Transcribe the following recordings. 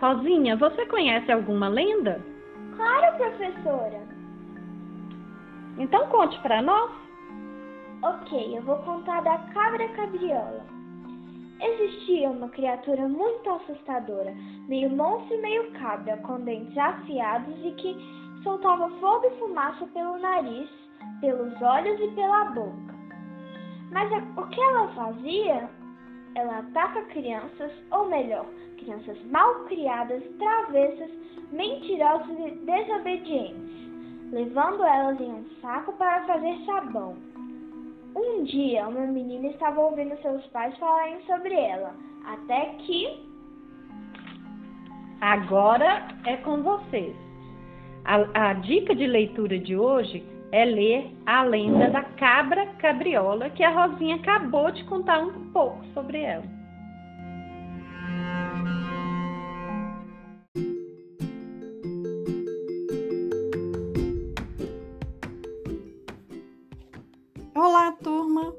Rosinha, você conhece alguma lenda? Claro, professora. Então conte para nós. Ok, eu vou contar da cabra cabriola. Existia uma criatura muito assustadora, meio monstro e meio cabra, com dentes afiados e que soltava fogo e fumaça pelo nariz, pelos olhos e pela boca. Mas a, o que ela fazia? Ela ataca crianças, ou melhor, crianças mal criadas, travessas, mentirosas e desobedientes, levando elas em um saco para fazer sabão. Um dia, uma menina estava ouvindo seus pais falarem sobre ela, até que. Agora é com vocês. A, a dica de leitura de hoje é ler a lenda da cabra cabriola, que a Rosinha acabou de contar um pouco sobre ela. Olá, turma!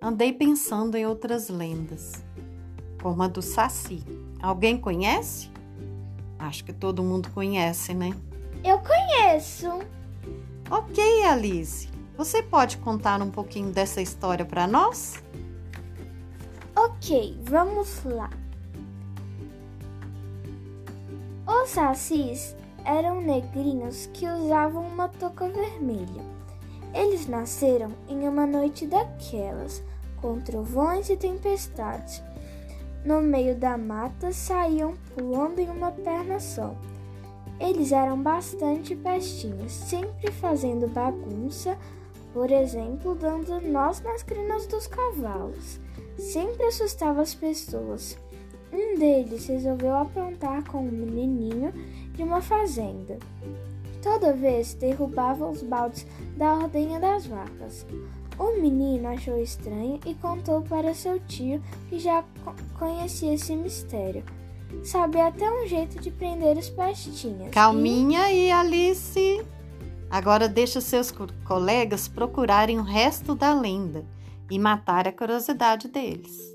Andei pensando em outras lendas, como a do Saci. Alguém conhece? Acho que todo mundo conhece, né? Eu conheço. Ok, Alice. Você pode contar um pouquinho dessa história para nós? Ok, vamos lá. Os sacis eram negrinhos que usavam uma touca vermelha. Eles nasceram em uma noite daquelas, com trovões e tempestades. No meio da mata saíam pulando em uma perna só. Eles eram bastante pestinhos, sempre fazendo bagunça, por exemplo, dando nós nas crinas dos cavalos. Sempre assustava as pessoas. Um deles resolveu aprontar com um menininho de uma fazenda. Toda vez derrubava os baldes da ordenha das vacas. O menino achou estranho e contou para seu tio que já conhecia esse mistério. Sabia até um jeito de prender os pastinhas. Calminha e... aí, Alice. Agora deixa seus colegas procurarem o resto da lenda e matar a curiosidade deles.